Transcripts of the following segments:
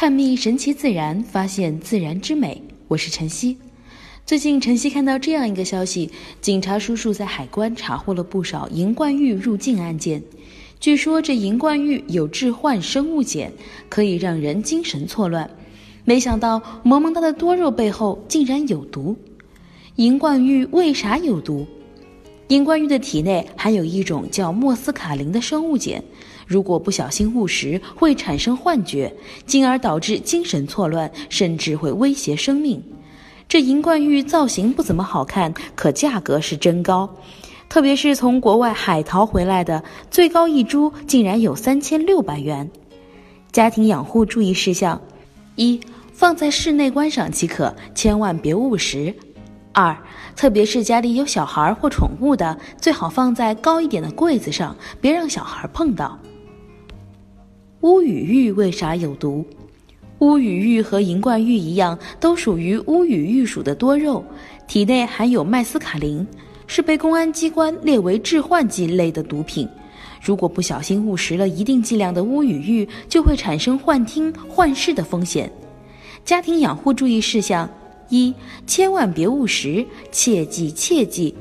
探秘神奇自然，发现自然之美。我是晨曦。最近晨曦看到这样一个消息：警察叔叔在海关查获了不少银冠玉入境案件。据说这银冠玉有致幻生物碱，可以让人精神错乱。没想到萌萌哒的多肉背后竟然有毒。银冠玉为啥有毒？银冠玉的体内含有一种叫莫斯卡林的生物碱。如果不小心误食，会产生幻觉，进而导致精神错乱，甚至会威胁生命。这银冠玉造型不怎么好看，可价格是真高，特别是从国外海淘回来的，最高一株竟然有三千六百元。家庭养护注意事项：一、放在室内观赏即可，千万别误食；二、特别是家里有小孩或宠物的，最好放在高一点的柜子上，别让小孩碰到。乌羽玉为啥有毒？乌羽玉和银冠玉一样，都属于乌羽玉属的多肉，体内含有麦斯卡林，是被公安机关列为致幻剂类的毒品。如果不小心误食了一定剂量的乌羽玉，就会产生幻听、幻视的风险。家庭养护注意事项：一、千万别误食，切记切记；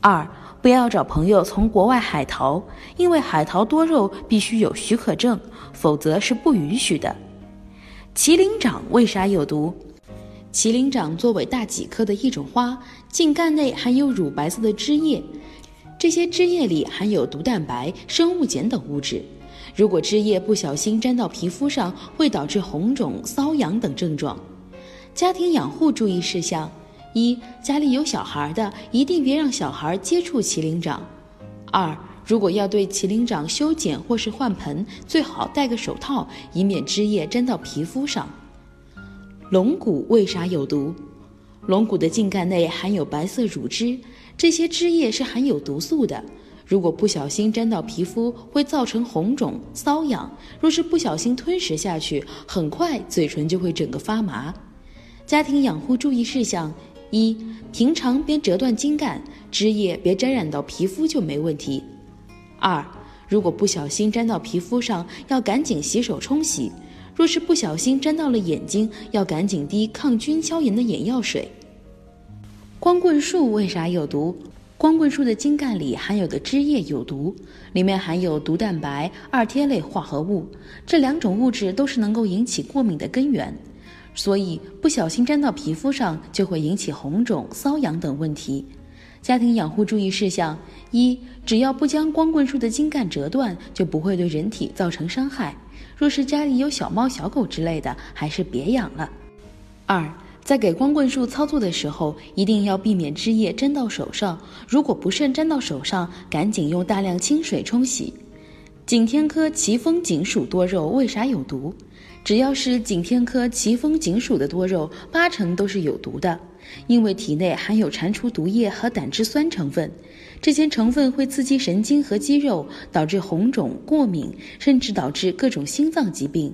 二、不要找朋友从国外海淘，因为海淘多肉必须有许可证。否则是不允许的。麒麟掌为啥有毒？麒麟掌作为大戟科的一种花，茎干内含有乳白色的汁液，这些汁液里含有毒蛋白、生物碱等物质。如果汁液不小心沾到皮肤上，会导致红肿、瘙痒等症状。家庭养护注意事项：一、家里有小孩的，一定别让小孩接触麒麟掌。二、如果要对麒麟掌修剪或是换盆，最好戴个手套，以免汁液沾到皮肤上。龙骨为啥有毒？龙骨的茎干内含有白色乳汁，这些汁液是含有毒素的。如果不小心沾到皮肤，会造成红肿、瘙痒。若是不小心吞食下去，很快嘴唇就会整个发麻。家庭养护注意事项：一、平常别折断茎干，枝叶别沾染到皮肤就没问题。二，如果不小心沾到皮肤上，要赶紧洗手冲洗；若是不小心沾到了眼睛，要赶紧滴抗菌消炎的眼药水。光棍树为啥有毒？光棍树的茎干里含有的汁液有毒，里面含有毒蛋白、二萜类化合物，这两种物质都是能够引起过敏的根源，所以不小心沾到皮肤上就会引起红肿、瘙痒等问题。家庭养护注意事项：一、只要不将光棍树的茎干折断，就不会对人体造成伤害。若是家里有小猫、小狗之类的，还是别养了。二、在给光棍树操作的时候，一定要避免汁液沾到手上。如果不慎沾到手上，赶紧用大量清水冲洗。景天科奇峰锦属多肉为啥有毒？只要是景天科奇风锦属的多肉，八成都是有毒的。因为体内含有蟾蜍毒液和胆汁酸成分，这些成分会刺激神经和肌肉，导致红肿、过敏，甚至导致各种心脏疾病，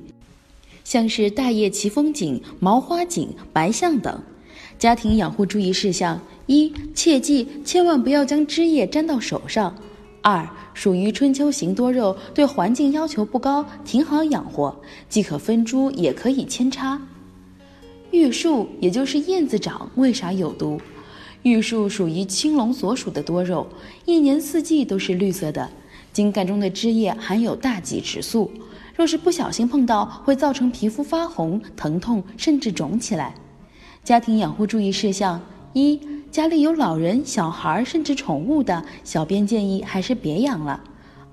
像是大叶奇风锦、毛花锦、白象等。家庭养护注意事项：一、切记千万不要将汁液沾到手上；二、属于春秋型多肉，对环境要求不高，挺好养活，既可分株，也可以扦插。玉树也就是燕子掌，为啥有毒？玉树属于青龙所属的多肉，一年四季都是绿色的。茎干中的汁液含有大戟植素，若是不小心碰到，会造成皮肤发红、疼痛，甚至肿起来。家庭养护注意事项：一、家里有老人、小孩甚至宠物的，小编建议还是别养了。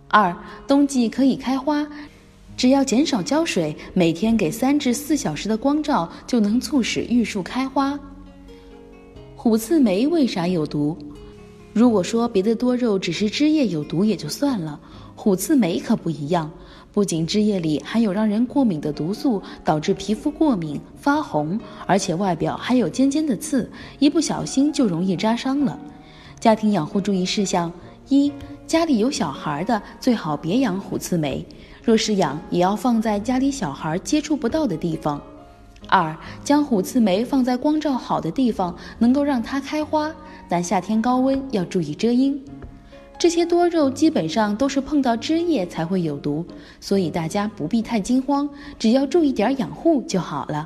二、冬季可以开花。只要减少浇水，每天给三至四小时的光照，就能促使玉树开花。虎刺梅为啥有毒？如果说别的多肉只是汁液有毒也就算了，虎刺梅可不一样，不仅汁液里含有让人过敏的毒素，导致皮肤过敏发红，而且外表还有尖尖的刺，一不小心就容易扎伤了。家庭养护注意事项：一、家里有小孩的，最好别养虎刺梅。若是养，也要放在家里小孩接触不到的地方。二，将虎刺梅放在光照好的地方，能够让它开花，但夏天高温要注意遮阴。这些多肉基本上都是碰到枝叶才会有毒，所以大家不必太惊慌，只要注意点养护就好了。